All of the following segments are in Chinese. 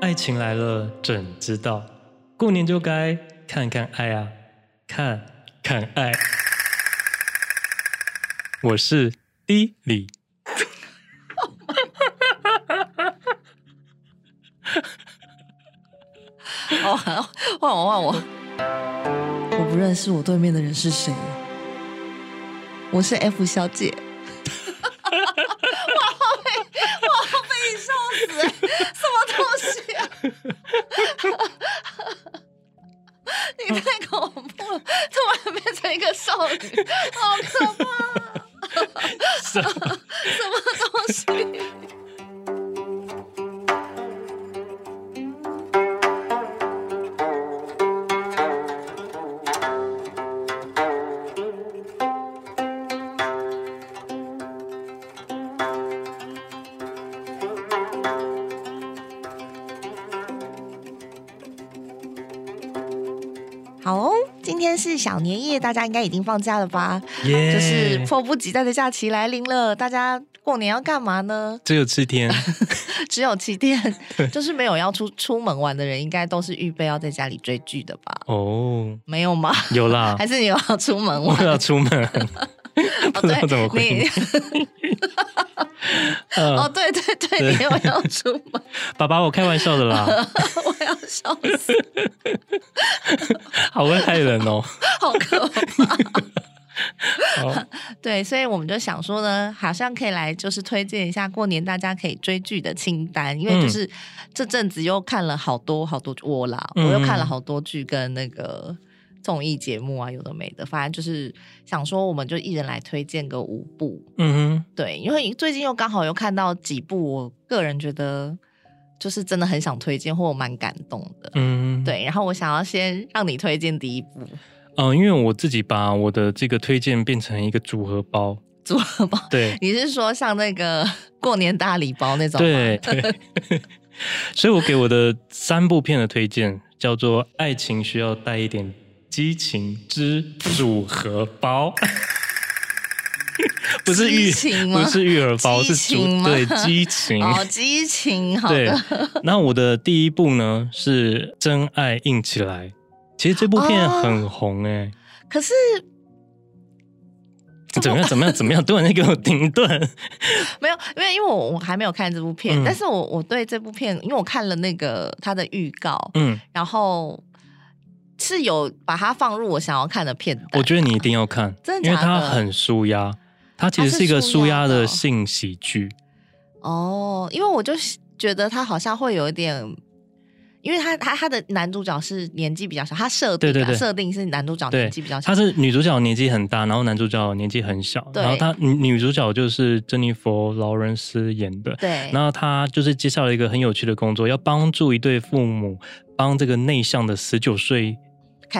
爱情来了怎知道？过年就该看看爱啊，看看爱。我是 D 李。哦，换我换我，我不认识我对面的人是谁。我是 F 小姐。太恐怖了！突然变成一个少女，好可怕！什 么什么东西？大家应该已经放假了吧.就是迫不及待的假期来临了。大家过年要干嘛呢？只有七天，只有七天，就是没有要出出门玩的人，应该都是预备要在家里追剧的吧？哦，oh. 没有吗？有啦，还是你有要出门玩？我要出门，不知道哦，对对对，对。你又要出门，爸爸，我开玩笑的啦，我要笑死，好会害人哦，好可怕。好。对，所以我们就想说呢，好像可以来就是推荐一下过年大家可以追剧的清单，因为就是这阵子又看了好多好多我啦，嗯、我又看了好多剧跟那个。综艺节目啊，有的没的，反正就是想说，我们就一人来推荐个五部。嗯哼，对，因为最近又刚好又看到几部，我个人觉得就是真的很想推荐，或我蛮感动的。嗯，对，然后我想要先让你推荐第一部。嗯、呃，因为我自己把我的这个推荐变成一个组合包。组合包，对，你是说像那个过年大礼包那种吗？对，对 所以我给我的三部片的推荐叫做《爱情需要带一点》。激情之组合包，不是育不是育儿包，是组对激情。哦，激情好的。对，那我的第一部呢是真爱硬起来，其实这部片很红哎、欸。哦，可是怎么样怎么样怎么样？突然间给我停顿，没有，因为因为我我还没有看这部片，嗯、但是我我对这部片，因为我看了那个它的预告，嗯，然后。是有把它放入我想要看的片段，我觉得你一定要看，真的的？因为它很舒压，它其实是一个舒压的性喜剧。哦，因为我就觉得他好像会有一点，因为他他他的男主角是年纪比较小，他设定设定是男主角年纪比较小，他是女主角年纪很大，然后男主角年纪很小，对然后他女女主角就是珍妮佛劳伦斯演的，对，然后他就是介绍了一个很有趣的工作，要帮助一对父母帮这个内向的十九岁。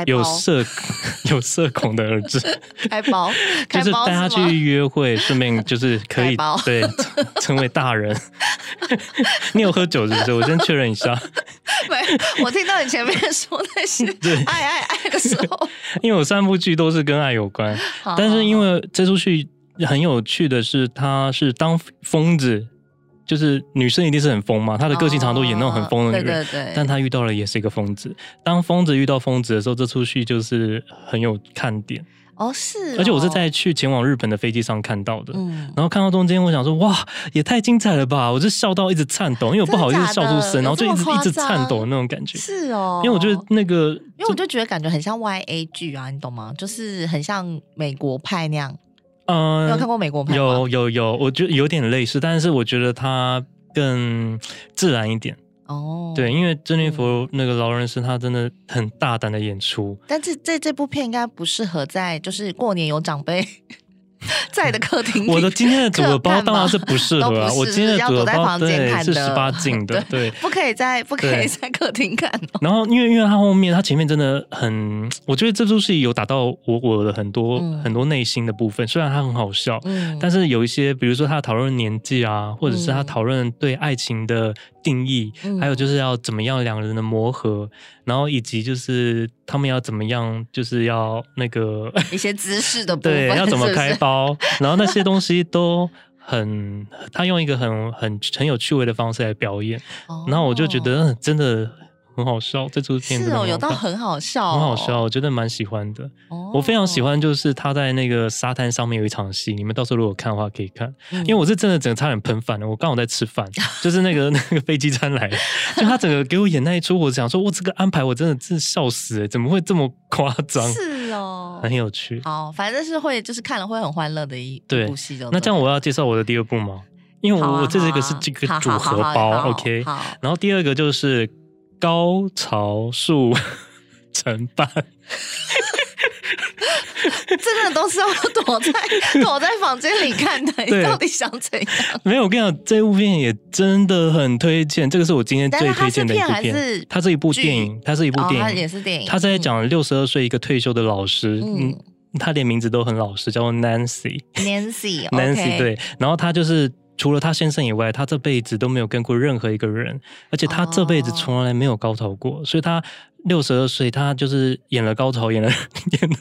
有社 有社恐的儿子，开包，就是带他去约会，顺便就是可以对成为大人。你有喝酒是不是？我先确认一下。没，我听到你前面说那些爱爱爱的时候，因为我三部剧都是跟爱有关，但是因为这出剧很有趣的是，他是当疯子。就是女生一定是很疯嘛，她的个性常常都演那种很疯的女人，哦、对对对，但她遇到了也是一个疯子。当疯子遇到疯子的时候，这出戏就是很有看点哦，是哦。而且我是在去前往日本的飞机上看到的，嗯，然后看到中间，我想说哇，也太精彩了吧！我就笑到一直颤抖，因为我不好意思笑出声，然后就一直一直颤抖的那种感觉。是哦，因为我觉得那个，因为我就觉得感觉很像 YA 剧啊，你懂吗？就是很像美国派那样。嗯，有看过美国？有有有，我觉得有点类似，但是我觉得它更自然一点。哦，对，因为珍妮佛那个劳伦斯，他真的很大胆的演出。但是这这部片应该不适合在就是过年有长辈。在的客厅，我的今天的组合包当然是不适合啊。我今天的组合包对是十八禁的，对，不可以在 不可以在客厅看。然后，因为因为他后面他前面真的很，我觉得这出戏有打到我我的很多很多内心的部分。虽然他很好笑，但是有一些，比如说他讨论年纪啊，或者是他讨论对爱情的定义，还有就是要怎么样两人的磨合，然后以及就是他们要怎么样，就是要那个一些姿势的 部分，对，要怎么开包。然后那些东西都很，他用一个很很很有趣味的方式来表演，哦、然后我就觉得真的。很好笑，这出片子是哦，有到很好笑，哦，很好笑，我觉得蛮喜欢的。哦、我非常喜欢，就是他在那个沙滩上面有一场戏，你们到时候如果看的话可以看，嗯、因为我是真的整个差点喷饭了。我刚好在吃饭，就是那个那个飞机餐来，就他整个给我演那一出，我想说，我这个安排我真的是笑死，怎么会这么夸张？是哦，很有趣。好，反正是会就是看了会很欢乐的一部戏。那这样我要介绍我的第二部吗？因为我、啊、我这是一个是这个组合包，OK。然后第二个就是。高潮术承办，真的都是要躲在躲在房间里看的。你到底想怎样？没有，我跟你讲，这部片也真的很推荐。这个是我今天最推荐的一部片。是它是一部电影，它是一部电影，它也是电影。他在讲六十二岁一个退休的老师，嗯，他连名字都很老实，叫做 Nancy。Nancy，Nancy，对。然后他就是。除了他先生以外，他这辈子都没有跟过任何一个人，而且他这辈子从来没有高潮过，oh. 所以他六十二岁，他就是演了高潮，演了演了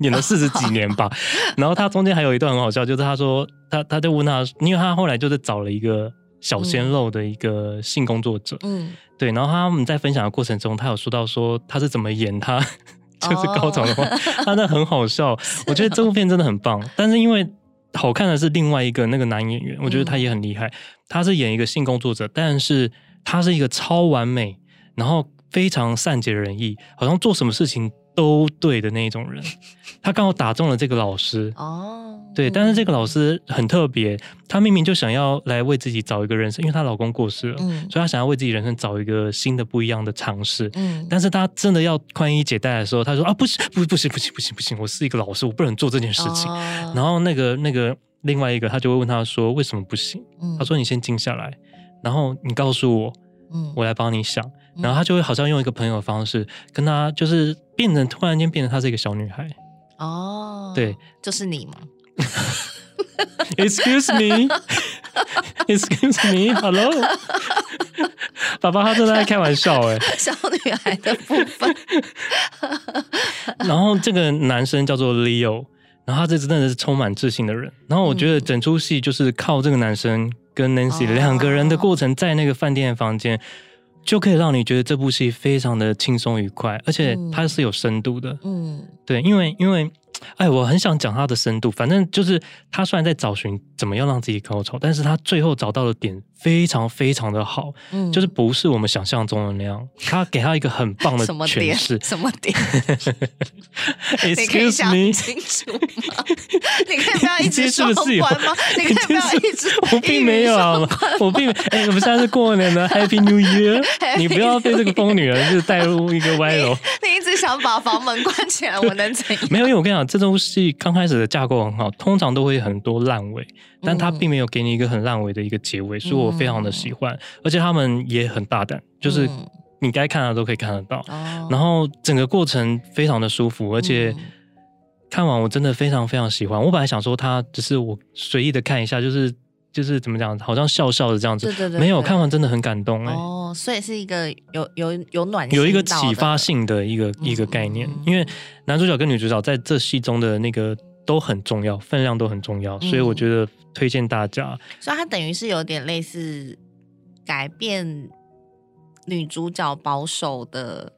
演了四十几年吧。然后他中间还有一段很好笑，就是他说他他就问他，因为他后来就是找了一个小鲜肉的一个性工作者，嗯，对，然后他们在分享的过程中，他有说到说他是怎么演他 就是高潮的话，他那很好笑。我觉得这部片真的很棒，但是因为。好看的是另外一个那个男演员，我觉得他也很厉害。他是演一个性工作者，但是他是一个超完美，然后非常善解人意，好像做什么事情都对的那一种人。他刚好打中了这个老师哦，对，但是这个老师很特别，她明明就想要来为自己找一个人生，因为她老公过世了，嗯，所以她想要为自己人生找一个新的不一样的尝试，嗯，但是她真的要宽衣解带的时候，她说啊，不行，不，不行，不行，不行，不行，我是一个老师，我不能做这件事情。哦，然后那个那个另外一个，他就会问她说，为什么不行？嗯，他说你先静下来，然后你告诉我，嗯，我来帮你想。然后他就会好像用一个朋友的方式跟他，就是变成突然间变成她是一个小女孩。哦，对，就是你吗？Excuse me，Excuse me，Hello，爸爸他真的在开玩笑哎，小女孩的部分。然后这个男生叫做 Leo，然后他这真的是充满自信的人。然后我觉得整出戏就是靠这个男生跟 Nancy 两个人的过程，在那个饭店的房间。就可以让你觉得这部戏非常的轻松愉快，而且它是有深度的。嗯，对，因为因为。哎，我很想讲它的深度。反正就是他虽然在找寻怎么样让自己高潮，但是他最后找到的点非常非常的好，嗯，就是不是我们想象中的那样。他给他一个很棒的 诠释，什么点？什么点你可以想清楚吗？你可以不要一直双关吗？你可以不要一直我并没有啊，我并没哎，我们现在是过年的 Happy New Year，你不要被这个疯女人就是带入一个歪楼。你一直想把房门关起来，我能怎样？没有，因为我跟你讲。这出戏刚开始的架构很好，通常都会很多烂尾，但他并没有给你一个很烂尾的一个结尾，所以我非常的喜欢。嗯、而且他们也很大胆，就是你该看的都可以看得到。嗯、然后整个过程非常的舒服，而且看完我真的非常非常喜欢。我本来想说他只是我随意的看一下，就是。就是怎么讲，好像笑笑的这样子，对对对对，没有看完真的很感动哎、欸。哦，所以是一个有有有暖有一个启发性的一个、嗯、一个概念，嗯、因为男主角跟女主角在这戏中的那个都很重要，分量都很重要，所以我觉得推荐大家。嗯、所以它等于是有点类似改变女主角保守的。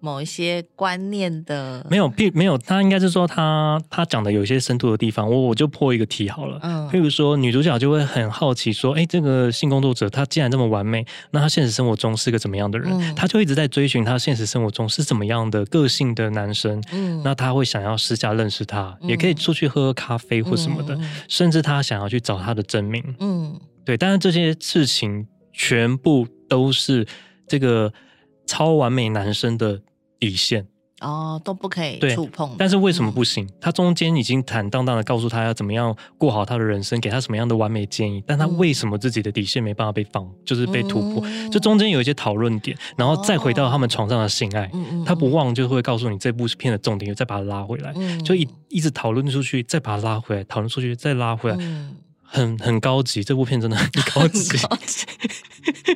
某一些观念的没有，并没有，他应该是说他他讲的有一些深度的地方，我我就破一个题好了。嗯，譬如说女主角就会很好奇说，哎，这个性工作者他既然这么完美，那他现实生活中是个怎么样的人？嗯，他就一直在追寻他现实生活中是怎么样的个性的男生。嗯，那他会想要私下认识他，嗯，也可以出去喝喝咖啡或什么的，嗯，甚至他想要去找他的真名。嗯，对，但是这些事情全部都是这个超完美男生的。底线哦，都不可以触碰。但是为什么不行？嗯、他中间已经坦荡荡的告诉他要怎么样过好他的人生，给他什么样的完美建议。但他为什么自己的底线没办法被放，就是被突破？这、嗯、中间有一些讨论点，然后再回到他们床上的性爱，哦、他不忘就会告诉你这部片的重点，再把它拉回来，嗯、就一一直讨论出去，再把它拉回来，讨论出去再拉回来。嗯很很高级，这部片真的很高级，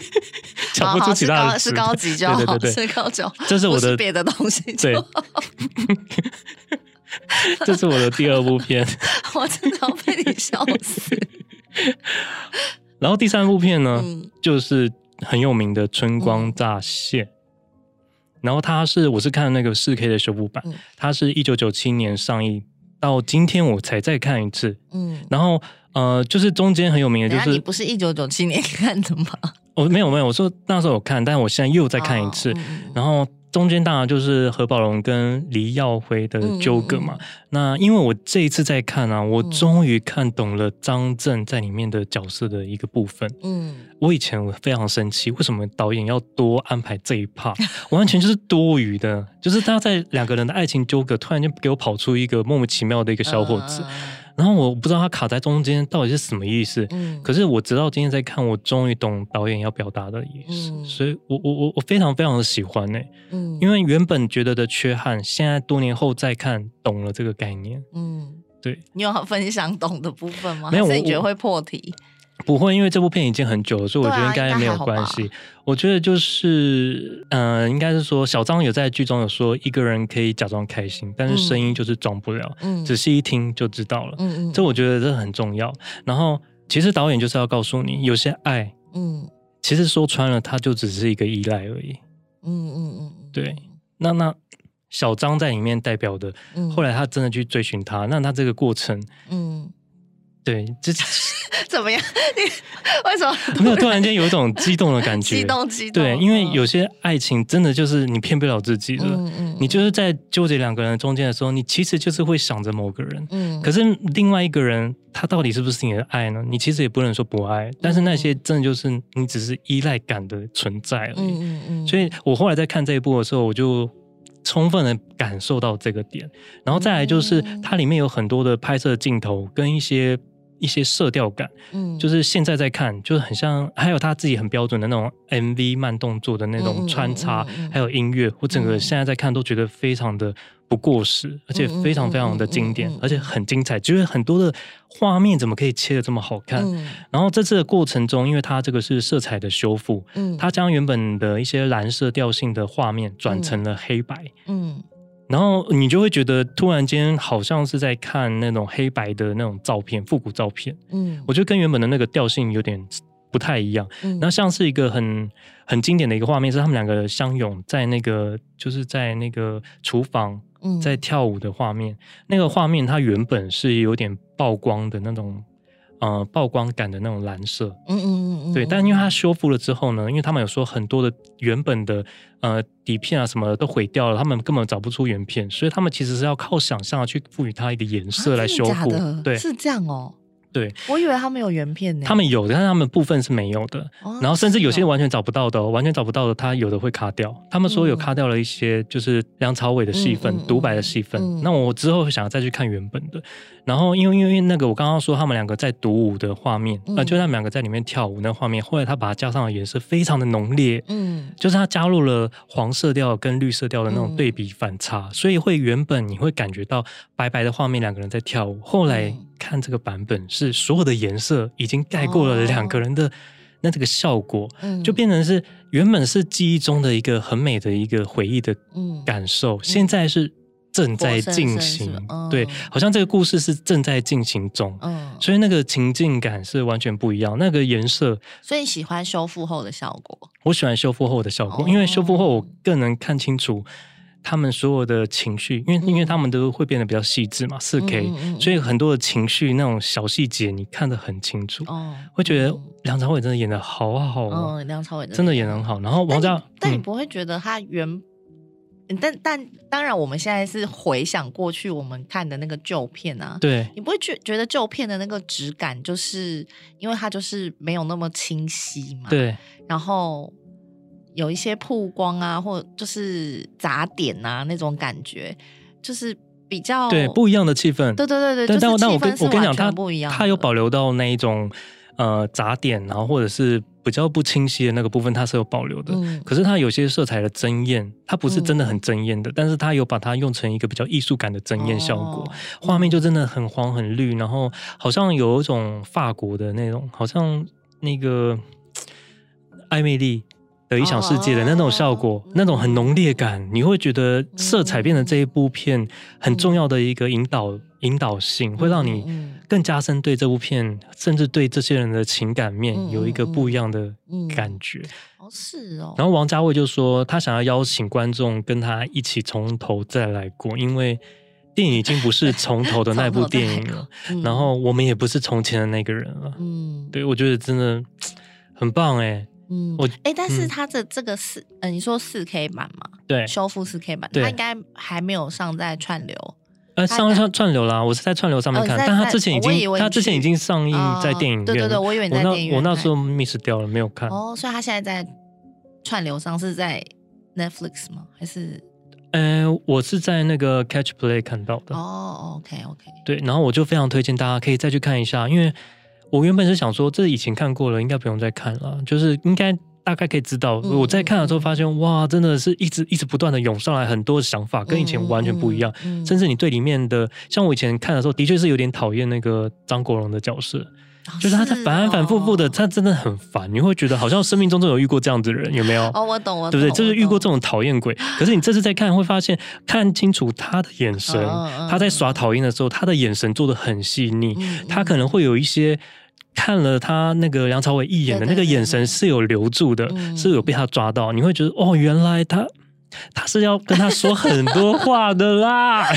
讲不出其他的是高级就好，对对对，是高级，这是我的别的东西，对，这是我的第二部片，我真的要被你笑死。然后第三部片呢，嗯、就是很有名的《春光乍泄》。嗯、然后它是我是看那个四 K 的修复版，嗯、它是一九九七年上映，到今天我才再看一次。嗯，然后呃，就是中间很有名的，就是你不是一九九七年看的吗？我、哦、没有没有，我说那时候有看，但我现在又再看一次，哦嗯、然后。中间当然就是何宝荣跟黎耀辉的纠葛嘛。嗯嗯、那因为我这一次在看啊，我终于看懂了张震在里面的角色的一个部分。嗯，我以前我非常生气，为什么导演要多安排这一 part？完全就是多余的，就是他在两个人的爱情纠葛，突然间给我跑出一个莫名其妙的一个小伙子。嗯然后我不知道他卡在中间到底是什么意思，嗯，可是我直到今天在看，我终于懂导演要表达的意思，嗯、所以我我我我非常非常的喜欢呢，嗯，因为原本觉得的缺憾，现在多年后再看懂了这个概念，嗯，对，你有分享懂的部分吗？没有，你觉得会破题？不会，因为这部片已经很久了，所以我觉得应该没有关系。我觉得就是，嗯、呃，应该是说小张有在剧中有说，一个人可以假装开心，但是声音就是装不了。嗯，仔细一听就知道了。嗯嗯，这我觉得这很重要。然后，其实导演就是要告诉你，有些爱，嗯，其实说穿了，它就只是一个依赖而已。嗯嗯嗯，对。那那小张在里面代表的，后来他真的去追寻他，那他这个过程，嗯。对，这 怎么样？你为什么 没有突然间有一种激动的感觉？激动，激动。对，因为有些爱情真的就是你骗不了自己的。嗯嗯。你就是在纠结两个人中间的时候，你其实就是会想着某个人。嗯。可是另外一个人，他到底是不是你的爱呢？你其实也不能说不爱，但是那些真的就是你只是依赖感的存在而已。嗯嗯嗯。所以我后来在看这一部的时候，我就充分的感受到这个点。然后再来就是它里面有很多的拍摄镜头跟一些。一些色调感，嗯，就是现在在看，就是很像，还有他自己很标准的那种 MV 慢动作的那种穿插，嗯嗯。嗯、还有音乐，我整个现在在看都觉得非常的不过时，而且非常非常的经典，而且很精彩，就是很多的画面怎么可以切的这么好看？嗯、然后在这个过程中，因为它这个是色彩的修复，嗯，它将原本的一些蓝色调性的画面转成了黑白，嗯。嗯然后你就会觉得突然间好像是在看那种黑白的那种照片，复古照片。嗯，我觉得跟原本的那个调性有点不太一样。嗯，然后像是一个很很经典的一个画面，是他们两个相拥在那个就是在那个厨房在跳舞的画面。嗯，那个画面它原本是有点曝光的那种。呃，曝光感的那种蓝色，嗯嗯嗯嗯，对。但因为它修复了之后呢，因为他们有说很多的原本的呃底片啊什么的都毁掉了，他们根本找不出原片，所以他们其实是要靠想象去赋予它一个颜色来修复。啊、对，是这样哦。对，我以为他们有原片呢。他们有的，但是他们部分是没有的。哦、然后甚至有些完全找不到的、哦，完全找不到的，他有的会卡掉。他们说有卡掉了一些，就是梁朝伟的戏份、独、嗯、白的戏份。嗯、那我之后想要再去看原本的。然后因为因为那个我刚刚说他们两个在独舞的画面，嗯、呃，就他们两个在里面跳舞那画面，后来他把它加上的颜色非常的浓烈，嗯，就是他加入了黄色调跟绿色调的那种对比反差，嗯、所以会原本你会感觉到白白的画面两个人在跳舞，后来。看这个版本是所有的颜色已经盖过了两个人的那这个效果，就变成是原本是记忆中的一个很美的一个回忆的感受，现在是正在进行，对，好像这个故事是正在进行中，嗯所以那个情境感是完全不一样，那个颜色。所以你喜欢修复后的效果？我喜欢修复后的效果，因为修复后我更能看清楚。他们所有的情绪，因为因为他们都会变得比较细致嘛，四 K，所以很多的情绪那种小细节你看得很清楚，哦，会觉得梁朝伟真的演的好好哦，梁朝伟真的演得很好。然后王家，但你不会觉得他原，但但当然我们现在是回想过去我们看的那个旧片啊，对，你不会觉觉得旧片的那个质感，就是因为它就是没有那么清晰嘛，对，然后。有一些曝光啊，或就是杂点啊，那种感觉，就是比较对不一样的气氛。对对对对，但但我跟我跟你讲，它不一样，它有保留到那一种呃杂点，然后或者是比较不清晰的那个部分，它是有保留的。嗯、可是它有些色彩的争艳，它不是真的很争艳的，嗯、但是它有把它用成一个比较艺术感的争艳效果，哦、画面就真的很黄很绿，然后好像有一种法国的那种，好像那个艾美丽。的异想世界的那种效果，哦、那种很浓烈感，你会觉得色彩变成这一部片很重要的一个引导、嗯、引导性，会让你更加深对这部片，甚至对这些人的情感面有一个不一样的感觉。哦，是哦。然后王家卫就说，他想要邀请观众跟他一起从头再来过，因为电影已经不是从头的那部电影了，嗯、然后我们也不是从前的那个人了。嗯，对，我觉得真的很棒哎。嗯，我哎、欸，但是它的这个四，嗯、呃，你说四 K 版嘛？对，修复四 K 版，它应该还没有上在串流。呃，上上串流啦，我是在串流上面看，哦、但他之前已经，他之前已经上映在电影院。对对对，我以为你在电影院。我那时候 miss 掉了，没有看。哦，所以他现在在串流上是在 Netflix 吗？还是？呃，我是在那个 Catch Play 看到的。哦，OK OK。对，然后我就非常推荐大家可以再去看一下，因为。我原本是想说，这以前看过了，应该不用再看了。就是应该大概可以知道，嗯、我在看的时候发现，哇，真的是一直一直不断的涌上来很多想法，跟以前完全不一样。嗯嗯、甚至你对里面的，像我以前看的时候，的确是有点讨厌那个张国荣的角色，哦、就是他在反反复复的，他真的很烦。你会觉得好像生命中都有遇过这样子的人，有没有？哦，我懂，我懂，对不对？就是遇过这种讨厌鬼。可是你这次再看，会发现看清楚他的眼神，哦、他在耍讨厌的时候，他的眼神做的很细腻，嗯、他可能会有一些。看了他那个梁朝伟一眼的那个眼神是有留住的，是有被他抓到。嗯、你会觉得哦，原来他他是要跟他说很多话的啦。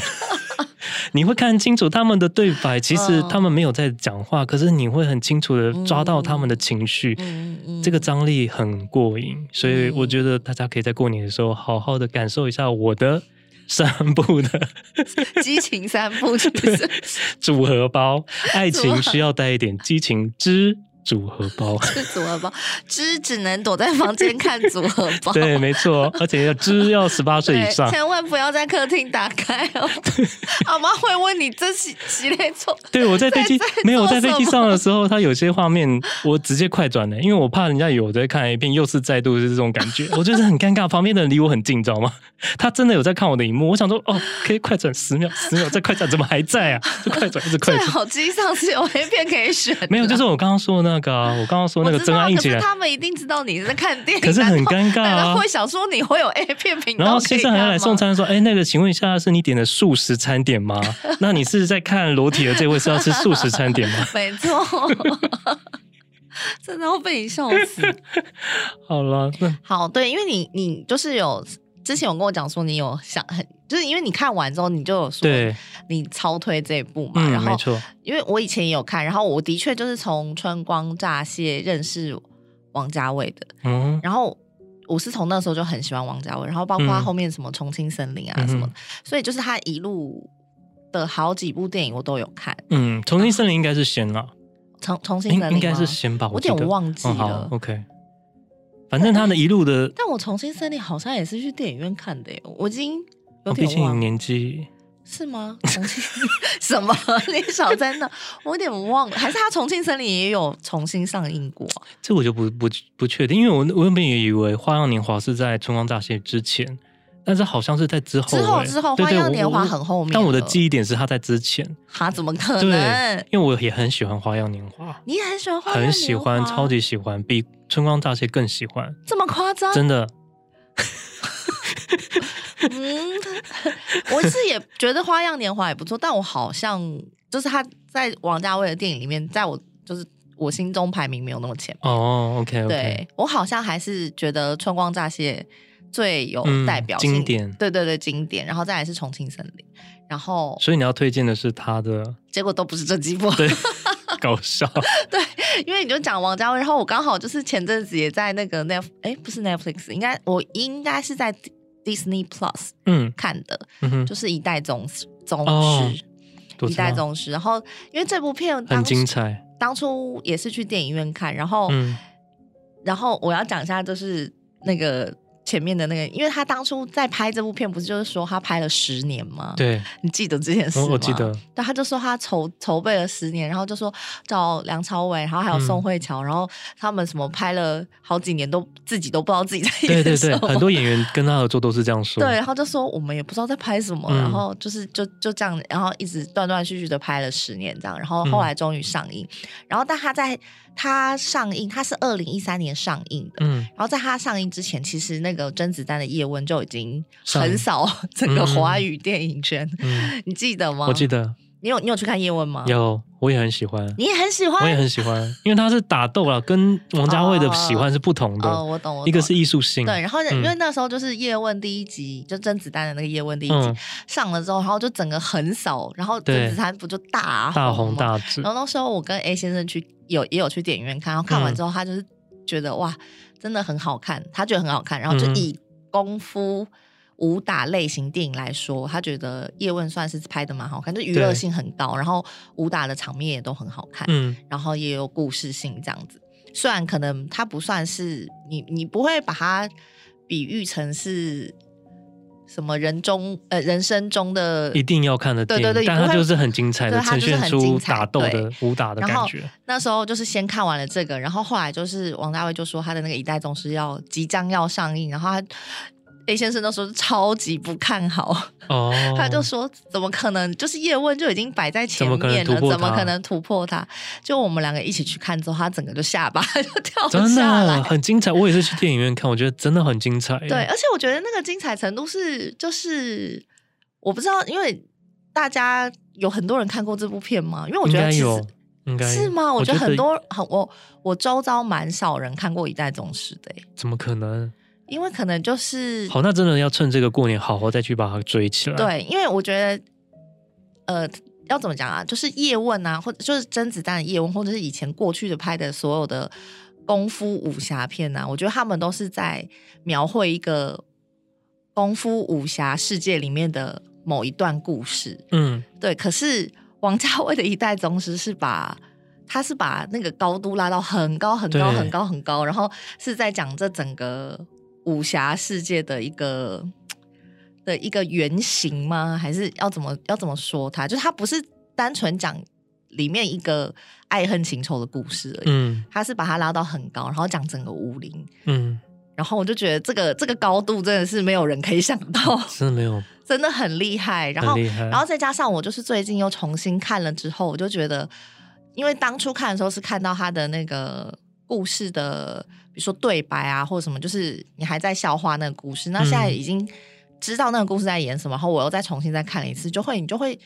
你会看清楚他们的对白，其实他们没有在讲话，哦、可是你会很清楚的抓到他们的情绪，嗯嗯、这个张力很过瘾。所以我觉得大家可以在过年的时候好好的感受一下我的。三步的 激情三部就是组合包，爱情需要带一点激情之。组合包是组合包，之只能躲在房间看组合包。对，没错，而且要之要十八岁以上，千万不要在客厅打开哦。阿妈会问你这是几类错？对，我在飞机没有在飞机上的时候，他有些画面我直接快转了，因为我怕人家有在看一遍，又是再度是这种感觉，我觉得很尴尬。旁边的人离我很近，知道吗？他真的有在看我的荧幕，我想说哦，可以快转十秒，十秒再快转，怎么还在啊？就快转，一直快转。最好机上是有 A 片可以选，没有，就是我刚刚说的那个啊，我刚刚说那个真爱印起来，他们一定知道你在看电影，可 是很尴尬啊。会想说你会有 A 片频道，然后先生还要来送餐，说：“哎，那个，请问一下，是你点的素食餐点吗？那你是在看裸体的这位是要吃素食餐点吗？”没错，真的会被你笑死。好了，好，对，因为你你就是有之前有跟我讲说你有想很。就是因为你看完之后，你就有说你超推这一部嘛，嗯、然后没错，因为我以前也有看，然后我的确就是从《春光乍泄》认识王家卫的，嗯，然后我是从那时候就很喜欢王家卫，然后包括他后面什么《重庆森林》啊什么的，嗯、所以就是他一路的好几部电影我都有看，嗯，《重庆森林》应该是先了，重重庆森林应该是先吧，我有点忘记了、哦、，OK，反正他的一路的，但我《重庆森林》好像也是去电影院看的耶，我已经。毕竟你年纪是吗？重庆 什么？你少在那，我有点忘了。还是他重庆森林也有重新上映过？这我就不不不确定，因为我我原本也以为《花样年华》是在《春光乍泄》之前，但是好像是在之后。之后之后，《花样年华》很后面。但我的记忆点是他在之前。他怎么可能？对，因为我也很喜欢《花样年华》，你也很喜欢《花样年华》，很喜欢，超级喜欢，比《春光乍泄》更喜欢。这么夸张？真的。嗯，我是也觉得《花样年华》也不错，但我好像就是他在王家卫的电影里面，在我就是我心中排名没有那么前面。哦，OK，对，我好像还是觉得《春光乍泄》最有代表性，经典，对对对，经典，然后再来是《重庆森林》，然后所以你要推荐的是他的，结果都不是这几部，对，搞笑，对，因为你就讲王家卫，然后我刚好就是前阵子也在那个 Net，哎，不是 Netflix，应该我应该是在。Disney Plus，嗯，看的，嗯，就是一代宗师，宗师，一代宗师。然后，因为这部片很精彩，当初也是去电影院看，然后，嗯，然后我要讲一下，就是那个。前面的那个，因为他当初在拍这部片，不是就是说他拍了十年吗？对，你记得这件事吗？我记得。但他就说他筹筹备了十年，然后就说找梁朝伟，然后还有宋慧乔，嗯、然后他们什么拍了好几年都自己都不知道自己在演什么。对对对，很多演员跟他合作都是这样说。对，然后就说我们也不知道在拍什么，嗯、然后就是就就这样，然后一直断断续续的拍了十年这样，然后后来终于上映，嗯、然后但他在它上映，它是二零一三年上映的，嗯，然后在它上映之前，其实那个甄子丹的《叶问》就已经横扫整个华语电影圈，嗯、你记得吗？我记得。你有你有去看叶问吗？有，我也很喜欢。你也很喜欢，我也很喜欢，因为他是打斗了，跟王家卫的喜欢是不同的。哦，我懂，我懂。一个是艺术性，对。然后因为那时候就是叶问第一集，就甄子丹的那个叶问第一集上了之后，然后就整个横扫，然后甄子丹不就大大红大紫。然后那时候我跟 A 先生去有也有去电影院看，然后看完之后他就是觉得哇，真的很好看，他觉得很好看，然后就以功夫。武打类型电影来说，他觉得《叶问》算是拍的蛮好看，就娱乐性很高，然后武打的场面也都很好看，嗯，然后也有故事性这样子。虽然可能它不算是你，你不会把它比喻成是什么人中呃人生中的一定要看的电影，对对对，但它就是很精彩的呈现出打斗的武打的感觉。那时候就是先看完了这个，然后后来就是王大卫就说他的那个《一代宗师》要即将要上映，然后他。A 先生那时候超级不看好，哦、他就说：“怎么可能？就是叶问就已经摆在前面了，怎么可能突破他？”就我们两个一起去看之后，他整个就下巴 就掉下来，真的很精彩。我也是去电影院看，我觉得真的很精彩。对，而且我觉得那个精彩程度是，就是我不知道，因为大家有很多人看过这部片吗？因为我觉得其实应该是吗？我觉得很多很我我周遭蛮少人看过《一代宗师》的，怎么可能？因为可能就是好，那真的要趁这个过年好好再去把它追起来。对，因为我觉得，呃，要怎么讲啊？就是叶问啊，或者就是甄子丹的叶问，或者是以前过去的拍的所有的功夫武侠片啊，我觉得他们都是在描绘一个功夫武侠世界里面的某一段故事。嗯，对。可是王家卫的一代宗师是把，他是把那个高度拉到很高很高很高很高，然后是在讲这整个。武侠世界的一个的一个原型吗？还是要怎么要怎么说它？就是它不是单纯讲里面一个爱恨情仇的故事而已。嗯，它是把它拉到很高，然后讲整个武林。嗯，然后我就觉得这个这个高度真的是没有人可以想到，真的没有，真的很厉害。然后，然后再加上我就是最近又重新看了之后，我就觉得，因为当初看的时候是看到他的那个故事的。比如说对白啊，或者什么，就是你还在消化那个故事，那现在已经知道那个故事在演什么，然后我又再重新再看了一次，就会你就会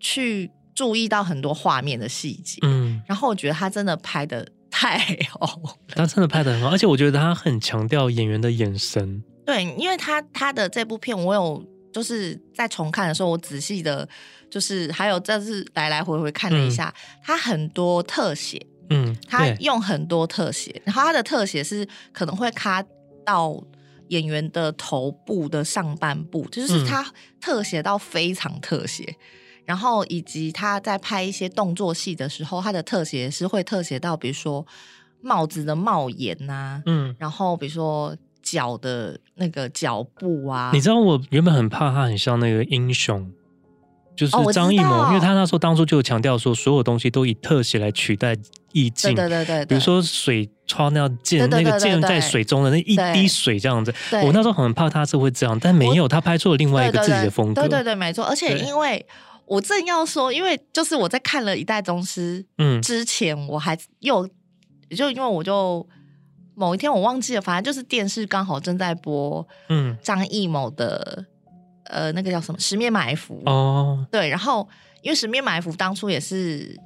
去注意到很多画面的细节，嗯，然后我觉得他真的拍的太 好了，他真的拍的很好，而且我觉得他很强调演员的眼神，对，因为他他的这部片我有就是在重看的时候，我仔细的，就是还有这次来来回回看了一下，嗯，他很多特写。嗯，他用很多特写，然后他的特写是可能会卡到演员的头部的上半部，就是他特写到非常特写，嗯、然后以及他在拍一些动作戏的时候，他的特写是会特写到，比如说帽子的帽檐呐、啊，嗯，然后比如说脚的那个脚步啊，你知道我原本很怕他很像那个英雄。就是张艺谋，因为他那时候当初就强调说，所有东西都以特写来取代意境。对对对，比如说水穿那剑，那个剑在水中的那一滴水这样子。我那时候很怕他是会这样，但没有，他拍出了另外一个自己的风格。对对对，没错。而且因为我正要说，因为就是我在看了《一代宗师》嗯之前，我还又就因为我就某一天我忘记了，反正就是电视刚好正在播嗯张艺谋的。呃，那个叫什么《十面埋伏》哦，对，然后因为《十面埋伏》当初也是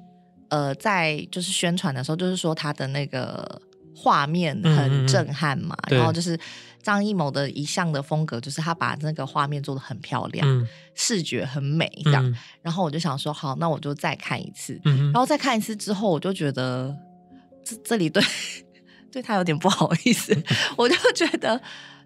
呃，在就是宣传的时候，就是说他的那个画面很震撼嘛，嗯嗯，然后就是张艺谋的一向的风格，就是他把那个画面做的很漂亮，嗯、视觉很美这样。嗯、然后我就想说，好，那我就再看一次。嗯、然后再看一次之后，我就觉得这这里对 对他有点不好意思，我就觉得。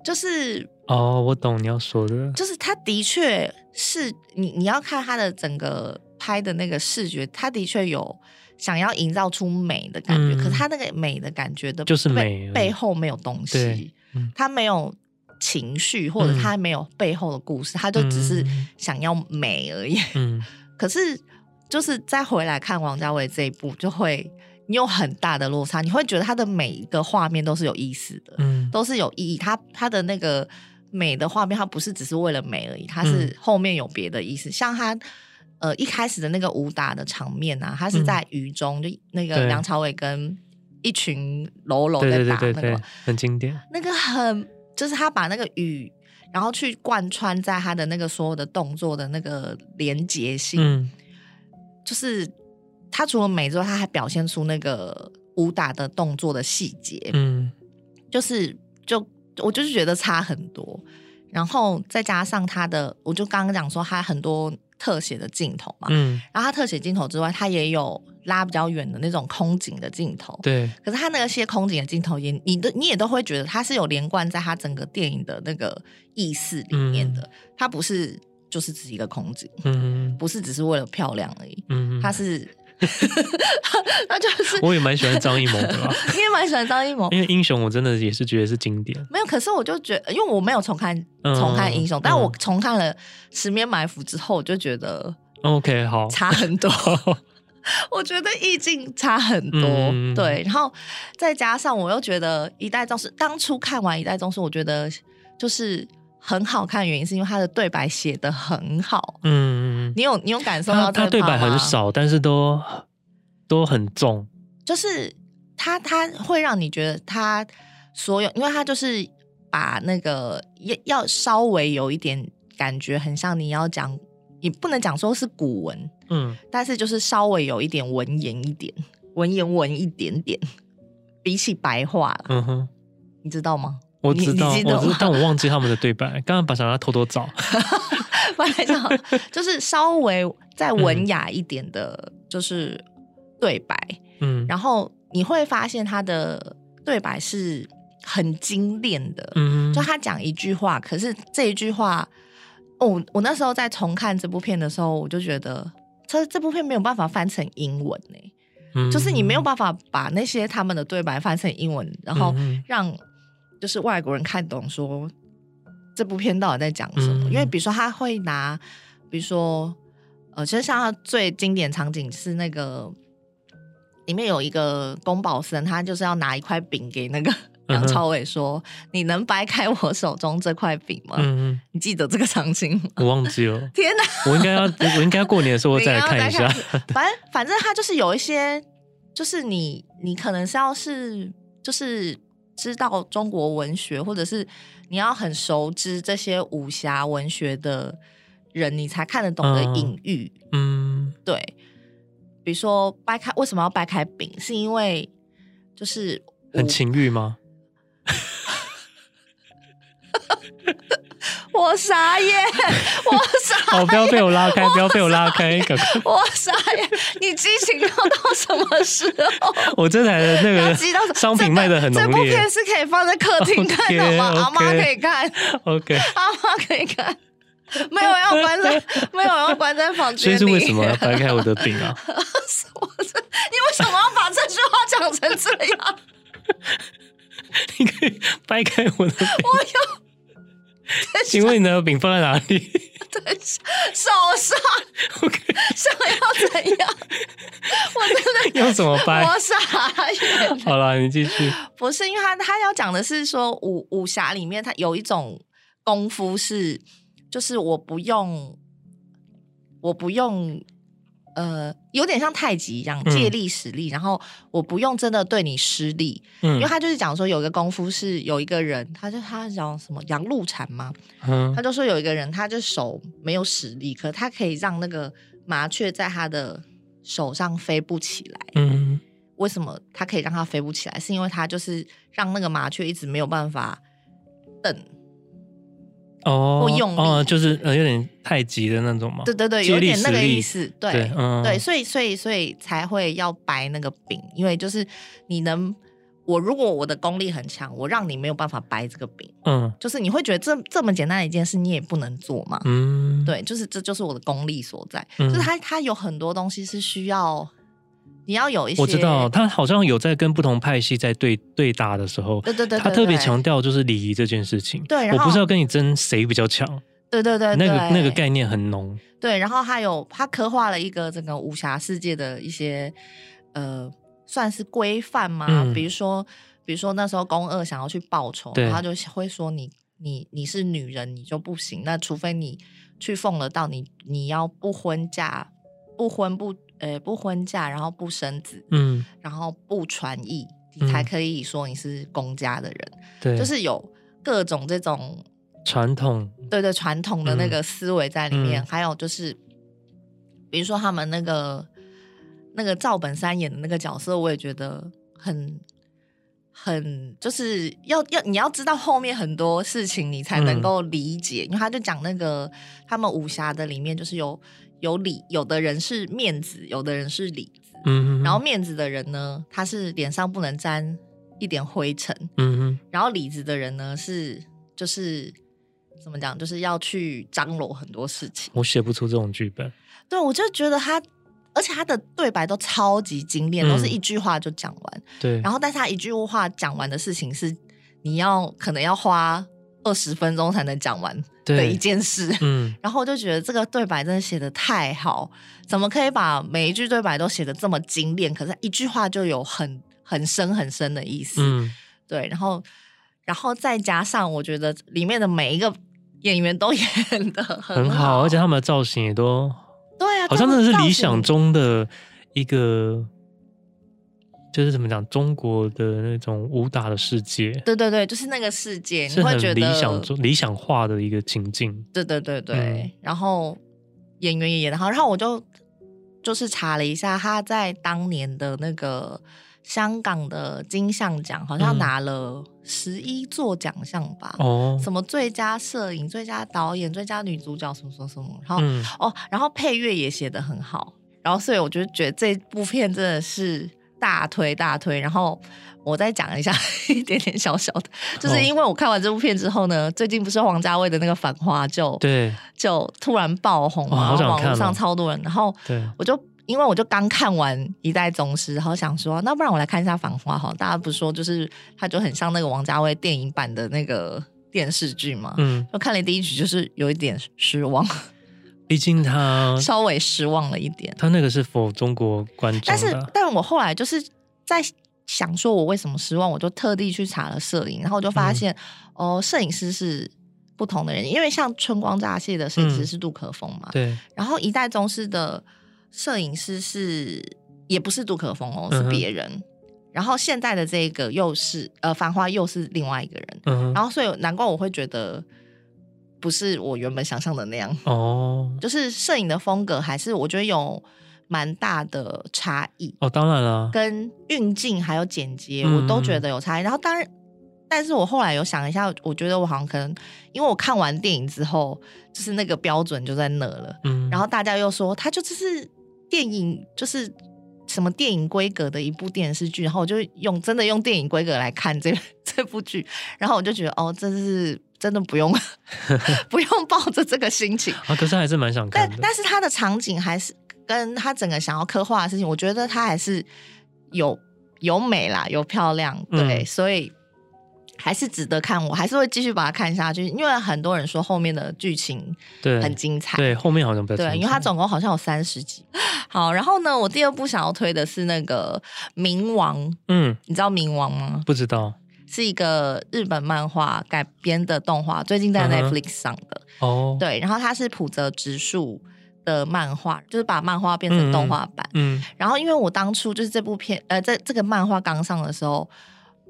就是哦，我懂你要说的，就是他的确是你你要看他的整个拍的那个视觉，他的确有想要营造出美的感觉，嗯、可是他那个美的感觉的就是美背后没有东西，嗯、他没有情绪或者他没有背后的故事，嗯、他就只是想要美而已。嗯，可是就是再回来看王家卫这一部，就会。你有很大的落差，你会觉得他的每一个画面都是有意思的，嗯，都是有意义。他他的那个美的画面，它不是只是为了美而已，它是后面有别的意思。嗯、像他呃一开始的那个武打的场面啊，他是在雨中，嗯、就那个梁朝伟跟一群喽喽在打那个，很经典。那个很就是他把那个雨，然后去贯穿在他的那个所有的动作的那个连结性，嗯、就是他除了美之外，他还表现出那个武打的动作的细节，嗯，就是就我就是觉得差很多。然后再加上他的，我就刚刚讲说他很多特写的镜头嘛，嗯，然后他特写镜头之外，他也有拉比较远的那种空景的镜头，对。可是他那些空景的镜头也，你都你也都会觉得他是有连贯在他整个电影的那个意识里面的，他、嗯、不是就是只是一个空景，嗯，不是只是为了漂亮而已，嗯，他是。那就是我也蛮喜欢张艺谋的啦，你也蛮喜欢张艺谋，因为英雄我真的也是觉得是经典。没有，可是我就觉得，因为我没有重看重看英雄，嗯、但我重看了《十面埋伏》之后，我就觉得 OK 好。差很多。我觉得意境差很多，嗯、对，然后再加上我又觉得《一代宗师》当初看完《一代宗师》，我觉得就是很好看的，原因是因为他的对白写的很好，嗯。你有你有感受到他，他对白很少，但是都都很重。就是他他会让你觉得他所有，因为他就是把那个要要稍微有一点感觉，很像你要讲，也不能讲说是古文，嗯，但是就是稍微有一点文言一点，文言文一点点，比起白话，嗯哼，你知道吗？我知道，我知道，但我忘记他们的对白。刚刚把小拉偷偷找，本来讲就是稍微再文雅一点的，就是对白。嗯，然后你会发现他的对白是很精炼的。嗯，就他讲一句话，可是这一句话，哦，我那时候在重看这部片的时候，我就觉得，这这部片没有办法翻成英文呢。嗯，就是你没有办法把那些他们的对白翻成英文，然后让。就是外国人看懂说这部片到底在讲什么？嗯、因为比如说他会拿，比如说呃，其实像他最经典场景是那个里面有一个宫保森，他就是要拿一块饼给那个梁朝伟说：“嗯、你能掰开我手中这块饼吗？”嗯嗯，你记得这个场景吗？我忘记了。天哪！我应该要，我应该要过年的时候再来看一下。反正反正他就是有一些，就是你你可能是要是就是。知道中国文学，或者是你要很熟知这些武侠文学的人，你才看得懂的隐喻。嗯，对。比如说掰开，为什么要掰开饼？是因为就是很情欲吗？我傻眼，我傻眼。哦，不要被我拉开，不要被我拉开。我傻眼，你激情要到什么时候？我这台的那个商品卖的很浓烈。这部片是可以放在客厅看的吗？Okay, okay. 阿妈可以看。OK，阿妈可以看。没有要关在，没有要关在房间里。所以是为什么要掰开我的饼啊？我这你为什么要把这句话讲成这样？你可以掰开我的饼。我要。请问你的饼放在哪里？对，手上。OK，想要怎样？我真的 要怎么办？我傻眼。好了，你继续。不是，因为他他要讲的是说武武侠里面，他有一种功夫是，就是我不用，我不用。呃，有点像太极一样，借力使力，嗯、然后我不用真的对你施力，嗯、因为他就是讲说有一个功夫是有一个人，他就他讲什么杨露禅吗？嗯、他就说有一个人，他就手没有使力，可他可以让那个麻雀在他的手上飞不起来。嗯，为什么他可以让它飞不起来？是因为他就是让那个麻雀一直没有办法蹬。哦，或用力哦，就是呃，有点太极的那种嘛。对对对，有点那个意思。对对，嗯、对，所以所以所以才会要掰那个饼，因为就是你能，我如果我的功力很强，我让你没有办法掰这个饼，嗯，就是你会觉得这这么简单的一件事，你也不能做嘛。嗯，对，就是这就是我的功力所在，嗯、就是它它有很多东西是需要。你要有一些，我知道他好像有在跟不同派系在对对打的时候，对对对，他特别强调就是礼仪这件事情。对，我不是要跟你争谁比较强。对对对，那个那个概念很浓。对，然后还有他刻画了一个整个武侠世界的一些呃，算是规范嘛。嗯、比如说，比如说那时候宫二想要去报仇，对他就会说你你你是女人，你就不行。那除非你去奉了道，你你要不婚嫁，不婚不。呃，不婚嫁，然后不生子，嗯，然后不传艺，你才可以说你是公家的人。对，就是有各种这种传统，对对，传统的那个思维在里面。嗯、还有就是，比如说他们那个那个赵本山演的那个角色，我也觉得很。很就是要要你要知道后面很多事情，你才能够理解。嗯、因为他就讲那个他们武侠的里面，就是有有里有的人是面子，有的人是里子。嗯哼，然后面子的人呢，他是脸上不能沾一点灰尘。嗯哼，然后里子的人呢，是就是怎么讲，就是要去张罗很多事情。我写不出这种剧本。对，我就觉得他。而且他的对白都超级精炼，都是一句话就讲完。嗯、对，然后但是他一句话讲完的事情是，你要可能要花二十分钟才能讲完的一件事。嗯，然后我就觉得这个对白真的写的太好，怎么可以把每一句对白都写的这么精炼？可是一句话就有很很深很深的意思。嗯，对，然后然后再加上我觉得里面的每一个演员都演的很，很好，而且他们的造型也都。对啊，好像真的是理想中的一个，就是怎么讲，中国的那种武打的世界。对对对，就是那个世界，你会觉得理想中理想化的一个情境。对对对对，嗯、然后演员也演的好，然后我就就是查了一下，他在当年的那个香港的金像奖，好像拿了十一座奖项吧？哦、嗯，什么最佳摄影、最佳导演、最佳女主角，什么什么什么，然后、嗯、哦，然后配乐也写得很好，然后所以我就觉得这部片真的是大推大推。然后我再讲一下 一点点小小的，就是因为我看完这部片之后呢，最近不是王家卫的那个《繁花》就对，就突然爆红，然后网络上超多人，然后对我就。因为我就刚看完《一代宗师》，然后想说，那不然我来看一下《繁花》哈。大家不是说，就是它就很像那个王家卫电影版的那个电视剧嘛。嗯，就看了第一集，就是有一点失望。毕竟他稍微失望了一点。他那个是否中国观众？但是，但我后来就是在想，说我为什么失望，我就特地去查了摄影，然后我就发现，嗯、哦，摄影师是不同的人，因为像《春光乍泄》的摄影师是杜可风嘛。对。然后《一代宗师》的。摄影师是也不是杜可风哦，是别人。嗯、然后现在的这个又是呃，繁花又是另外一个人。嗯、然后所以难怪我会觉得不是我原本想象的那样哦。就是摄影的风格还是我觉得有蛮大的差异哦。当然了，跟运镜还有剪接我都觉得有差异。嗯、然后当然，但是我后来有想一下，我觉得我好像可能因为我看完电影之后，就是那个标准就在那了。嗯，然后大家又说他就只是。电影就是什么电影规格的一部电视剧，然后我就用真的用电影规格来看这 这部剧，然后我就觉得哦，这是真的不用 不用抱着这个心情啊。可是还是蛮想看的，但但是他的场景还是跟他整个想要刻画的事情，我觉得他还是有有美啦，有漂亮，对，嗯、所以。还是值得看，我还是会继续把它看下去，因为很多人说后面的剧情对很精彩。对，对，后面好像不对，因为它总共好像有三十集。好，然后呢，我第二部想要推的是那个《冥王》，嗯，你知道《冥王》吗？不知道，是一个日本漫画改编的动画，最近在 Netflix 上的。哦、嗯，对，然后它是浦泽直树的漫画，就是把漫画变成动画版。嗯，嗯然后因为我当初就是这部片，呃，在这个漫画刚上的时候。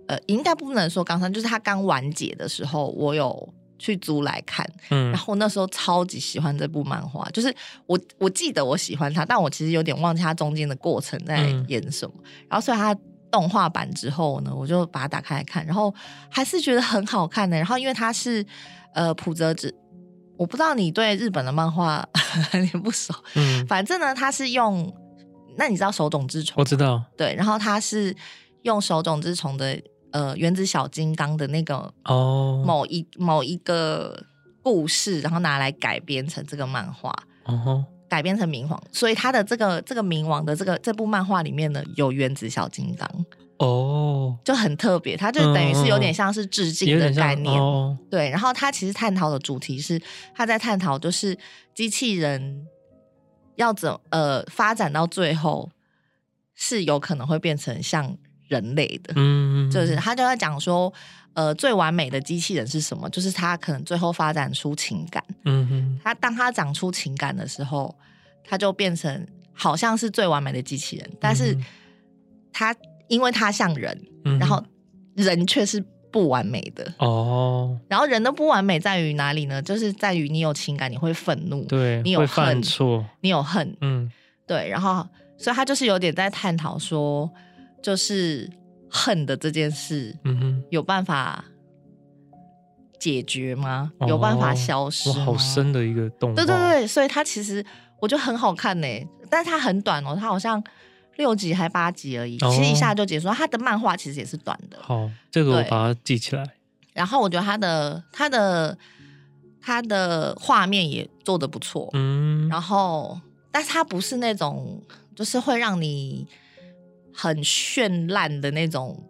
呃，应该不能说刚上，就是它刚完结的时候，我有去租来看，嗯，然后那时候超级喜欢这部漫画，就是我我记得我喜欢它，但我其实有点忘记它中间的过程在演什么，嗯、然后所以他动画版之后呢，我就把它打开来看，然后还是觉得很好看的，然后因为它是呃普泽直，我不知道你对日本的漫画 你不熟，嗯，反正呢它是用，那你知道手冢治虫？我知道，对，然后它是用手冢治虫的。呃，原子小金刚的那个哦，某一、oh. 某一个故事，然后拿来改编成这个漫画，哦，uh huh. 改编成冥王，所以他的这个这个冥王的这个这部漫画里面呢，有原子小金刚哦，oh. 就很特别，它就等于是有点像是致敬的概念，oh. 对。然后他其实探讨的主题是，他在探讨就是机器人要怎呃发展到最后是有可能会变成像。人类的，嗯，就是他就在讲说，呃，最完美的机器人是什么？就是他可能最后发展出情感，嗯哼，他当他长出情感的时候，他就变成好像是最完美的机器人，但是他因为他像人，嗯、然后人却是不完美的哦。然后人的不完美在于哪里呢？就是在于你有情感，你会愤怒，对，你有恨，错，你有恨，嗯，对。然后，所以他就是有点在探讨说，就是恨的这件事，嗯哼，有办法解决吗？哦、有办法消失吗？好深的一个动画，对对对。所以它其实我觉得很好看呢，但是它很短哦，它好像。六集还八集而已，其实一下就结束。它的漫画其实也是短的。好，这个我把它记起来。然后我觉得它的它的它的画面也做的不错。嗯。然后，但是它不是那种就是会让你很绚烂的那种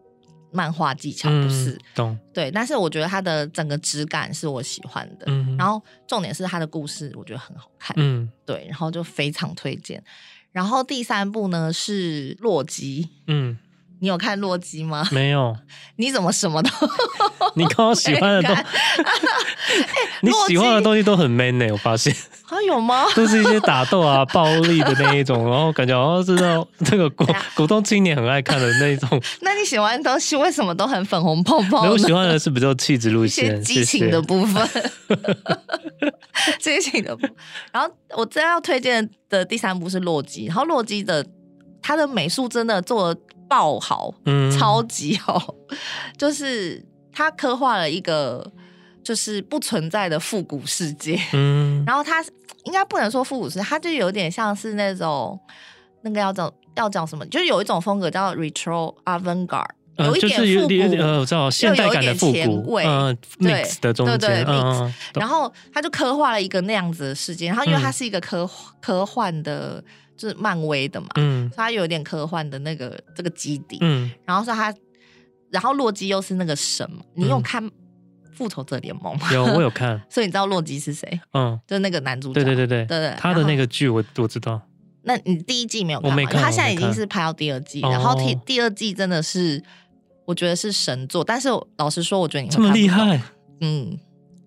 漫画技巧，不是。嗯，懂。对，但是我觉得它的整个质感是我喜欢的。嗯。然后重点是它的故事，我觉得很好看。嗯。对，然后就非常推荐。然后第三部呢是《洛基》，嗯，你有看《洛基》吗？没有。你怎么什么都？你刚刚喜欢的东，你喜欢的东西都很 man 呢，我发现。啊有吗？都是一些打斗啊、暴力的那一种，然后感觉好像是那种这个古古董青年很爱看的那一种。那你喜欢的东西为什么都很粉红泡泡？我喜欢的是比较气质路线、激情的部分。激情的部分。然后我真要推荐的第三部是《洛基》，然后《洛基》的他的美术真的做的爆好，嗯，超级好，就是他刻画了一个。就是不存在的复古世界，嗯，然后他应该不能说复古世界，他就有点像是那种那个要讲要讲什么，就是有一种风格叫 retro avant-garde，有一点复古，呃，我知道现代感的复古，嗯，mix 的中间，对对对，mix。然后他就刻画了一个那样子的世界，然后因为它是一个科科幻的，就是漫威的嘛，嗯，它有点科幻的那个这个基底，嗯，然后说他，然后洛基又是那个神，你有看？复仇者联盟吗？有，我有看，所以你知道洛基是谁？嗯，就是那个男主角。对对对对对，他的那个剧我我知道。那你第一季没有看？我没看。他现在已经是拍到第二季，然后第第二季真的是我觉得是神作。但是老实说，我觉得你这么厉害，嗯，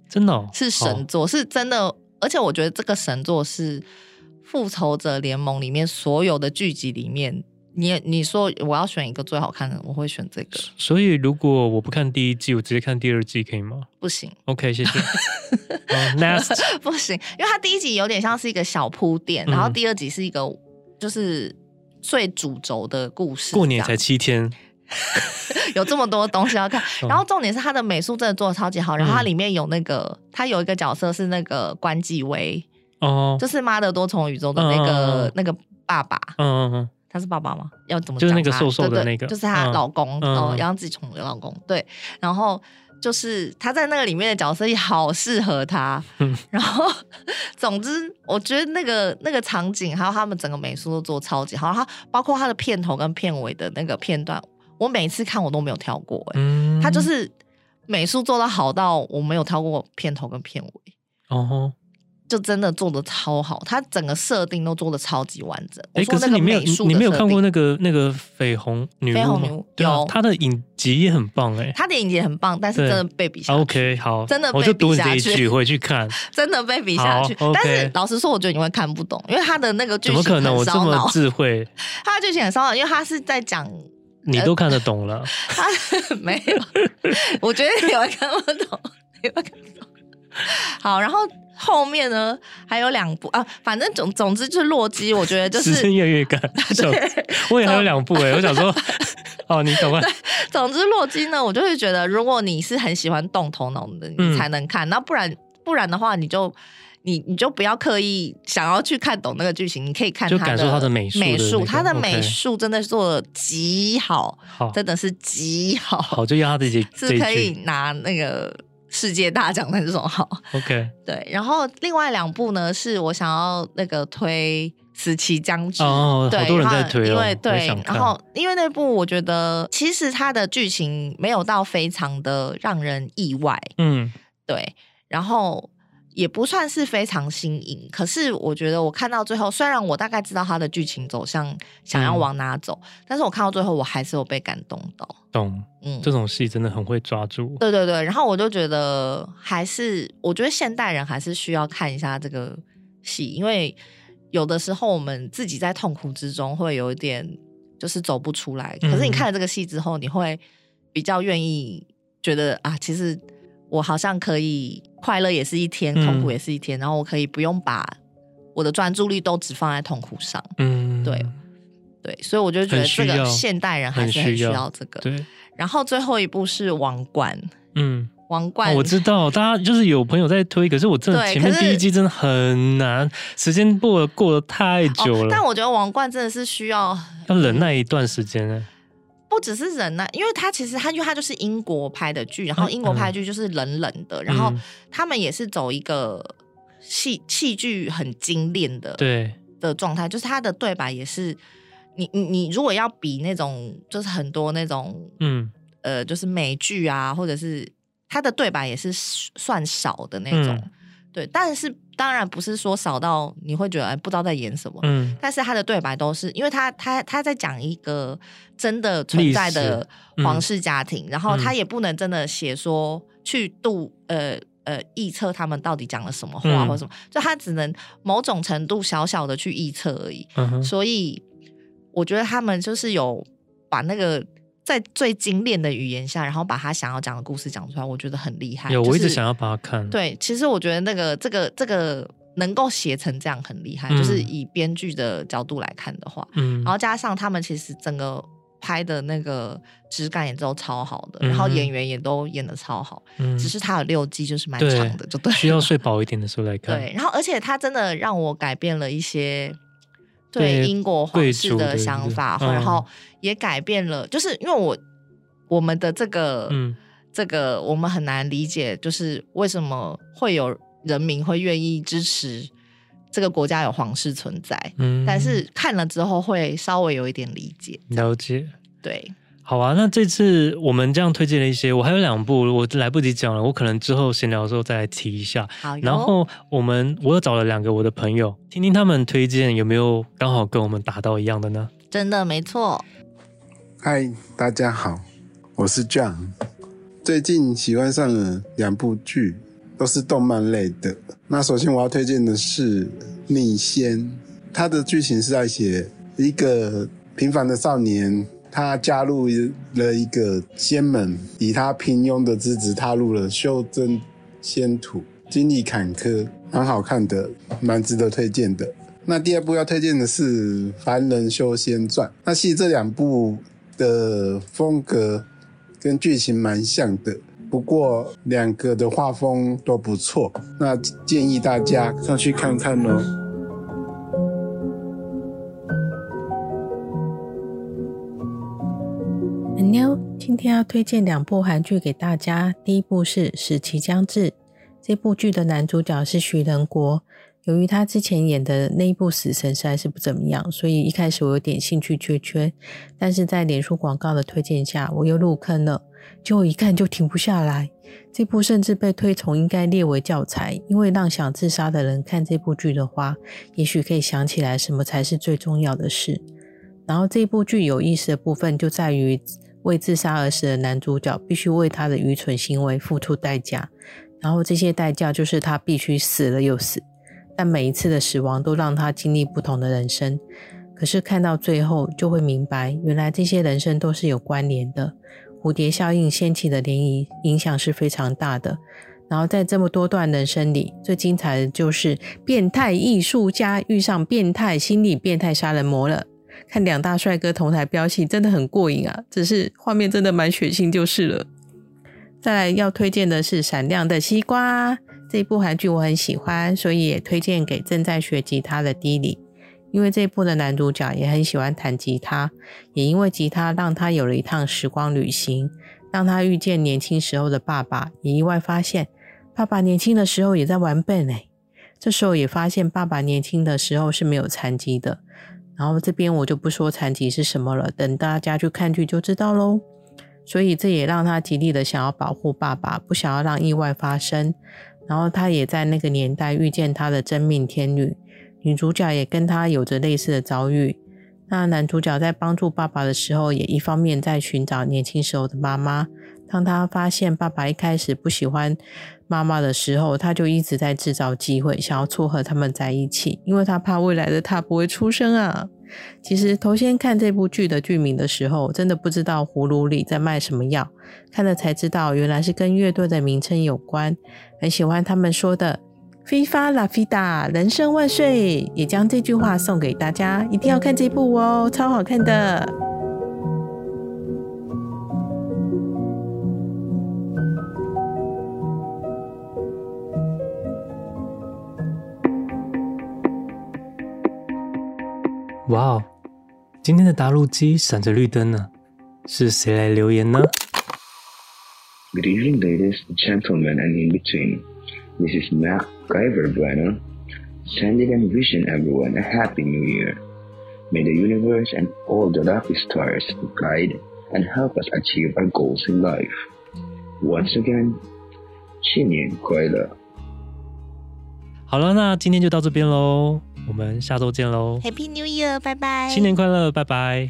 真的是神作，是真的。而且我觉得这个神作是复仇者联盟里面所有的剧集里面。你你说我要选一个最好看的，我会选这个。所以如果我不看第一季，我直接看第二季可以吗？不行。OK，谢谢。uh, next 不行，因为它第一集有点像是一个小铺垫，嗯、然后第二集是一个就是最主轴的故事。过年才七天，有这么多东西要看。然后重点是它的美术真的做的超级好，然后它里面有那个，它有一个角色是那个关继威哦，就是《妈的多重宇宙》的那个、嗯、那个爸爸。嗯嗯嗯。他是爸爸吗？要怎么讲？就是那个瘦瘦的那个，就是她老公，哦、然后杨紫琼的老公。对，然后就是他在那个里面的角色也好适合他。嗯、然后，总之，我觉得那个那个场景还有他们整个美术都做超级好。他包括他的片头跟片尾的那个片段，我每次看我都没有跳过。哎，嗯、他就是美术做的好到我没有跳过片头跟片尾。哦。就真的做的超好，它整个设定都做的超级完整。哎，可是你没有你没有看过那个那个绯红女巫？绯红女巫有，她的影集也很棒哎，她的影集也很棒，但是真的被比下去。OK，好，真的我就读你这一句回去看，真的被比下去。但是老实说，我觉得你会看不懂，因为他的那个剧情很烧脑。怎么可能？我这么智慧，他的剧情很烧脑，因为他是在讲，你都看得懂了。他 没有，我觉得你会看不懂，你会看不懂。好，然后。后面呢还有两部啊，反正总总之就是洛基，我觉得就是时间越越赶。对，我也还有两部哎，我想说，哦，你懂吗？总之洛基呢，我就是觉得，如果你是很喜欢动头脑的，你才能看。那、嗯、不然不然的话，你就你你就不要刻意想要去看懂那个剧情，你可以看他的感受他的美术，美术他的美术真的是做的极好，好，真的是极好，好就要他自己是可以拿那个。世界大奖的这种好，OK，对，然后另外两部呢，是我想要那个推《死期将至》哦，对，好多人在推，因为对，然后因为那部我觉得其实它的剧情没有到非常的让人意外，嗯，对，然后。也不算是非常新颖，可是我觉得我看到最后，虽然我大概知道它的剧情走向想要往哪走，嗯、但是我看到最后，我还是有被感动到。懂，嗯，这种戏真的很会抓住。对对对，然后我就觉得还是，我觉得现代人还是需要看一下这个戏，因为有的时候我们自己在痛苦之中会有一点就是走不出来。可是你看了这个戏之后，你会比较愿意觉得啊，其实我好像可以快乐也是一天，痛苦也是一天，然后我可以不用把我的专注力都只放在痛苦上。嗯，对对，所以我就觉得这个现代人还是很需要这个。对，然后最后一步是《王冠》。嗯。王冠，我知道，大家就是有朋友在推，可是我真的前面第一季真的很难，时间过了过了太久了。但我觉得王冠真的是需要要忍耐一段时间呢。不只是忍耐，因为他其实他因为他就是英国拍的剧，然后英国拍的剧就是冷冷的，然后他们也是走一个戏戏剧很精炼的对。的状态，就是他的对白也是你你你如果要比那种就是很多那种嗯。呃就是美剧啊或者是。他的对白也是算少的那种，嗯、对，但是当然不是说少到你会觉得哎不知道在演什么，嗯，但是他的对白都是因为他他他在讲一个真的存在的皇室家庭，嗯、然后他也不能真的写说去度呃呃臆测他们到底讲了什么话或什么，嗯、就他只能某种程度小小的去臆测而已，嗯、所以我觉得他们就是有把那个。在最精炼的语言下，然后把他想要讲的故事讲出来，我觉得很厉害。有，我一直想要把它看。对，其实我觉得那个这个这个能够写成这样很厉害，嗯、就是以编剧的角度来看的话，嗯，然后加上他们其实整个拍的那个质感也都超好的，嗯、然后演员也都演的超好，嗯，只是他有六季就是蛮长的，对就对，需要睡饱一点的时候来看。对，然后而且他真的让我改变了一些。对英国皇室的想法，然后也改变了，就是因为我我们的这个、嗯、这个我们很难理解，就是为什么会有人民会愿意支持这个国家有皇室存在，嗯，但是看了之后会稍微有一点理解，了解，对。好啊，那这次我们这样推荐了一些，我还有两部，我来不及讲了，我可能之后闲聊的时候再来提一下。好，然后我们我又找了两个我的朋友，听听他们推荐有没有刚好跟我们达到一样的呢？真的没错。嗨，大家好，我是 John。最近喜欢上了两部剧，都是动漫类的。那首先我要推荐的是《逆仙》，它的剧情是在写一个平凡的少年。他加入了一个仙门，以他平庸的资质踏入了修真仙途，经历坎坷，蛮好看的，蛮值得推荐的。那第二部要推荐的是《凡人修仙传》，那其实这两部的风格跟剧情蛮像的，不过两个的画风都不错，那建议大家上去看看哦。今天要推荐两部韩剧给大家。第一部是《死期将至》，这部剧的男主角是徐仁国。由于他之前演的那一部《死神》实在是不怎么样，所以一开始我有点兴趣缺缺。但是在脸书广告的推荐下，我又入坑了。结果一看就停不下来。这部甚至被推崇应该列为教材，因为让想自杀的人看这部剧的话，也许可以想起来什么才是最重要的事。然后这部剧有意思的部分就在于。为自杀而死的男主角必须为他的愚蠢行为付出代价，然后这些代价就是他必须死了又死，但每一次的死亡都让他经历不同的人生。可是看到最后就会明白，原来这些人生都是有关联的。蝴蝶效应掀起的涟漪影响是非常大的。然后在这么多段人生里，最精彩的就是变态艺术家遇上变态心理变态杀人魔了。看两大帅哥同台飙戏，真的很过瘾啊！只是画面真的蛮血腥就是了。再来要推荐的是《闪亮的西瓜》这一部韩剧，我很喜欢，所以也推荐给正在学吉他的 d。因为这一部的男主角也很喜欢弹吉他，也因为吉他让他有了一趟时光旅行，让他遇见年轻时候的爸爸，也意外发现爸爸年轻的时候也在玩 band 诶。这时候也发现爸爸年轻的时候是没有残疾的。然后这边我就不说残疾是什么了，等大家去看剧就知道喽。所以这也让他极力的想要保护爸爸，不想要让意外发生。然后他也在那个年代遇见他的真命天女，女主角也跟他有着类似的遭遇。那男主角在帮助爸爸的时候，也一方面在寻找年轻时候的妈妈。当他发现爸爸一开始不喜欢妈妈的时候，他就一直在制造机会，想要撮合他们在一起，因为他怕未来的他不会出生啊。其实头先看这部剧的剧名的时候，真的不知道葫芦里在卖什么药，看了才知道原来是跟乐队的名称有关。很喜欢他们说的 “FIFA la vida”，人生万岁，也将这句话送给大家，一定要看这部哦，超好看的。哇哦，今天的答录机闪着绿灯呢，是谁来留言呢？Good evening, ladies, gentlemen, and in between. This is Mac Guyver Bueno, sending and wishing everyone a happy new year. May the universe and all the lucky stars guide and help us achieve our goals in life. Once again, 新年快乐！好了，那今天就到这边喽。 我们下周见喽！Happy New Year，拜拜！新年快乐，拜拜！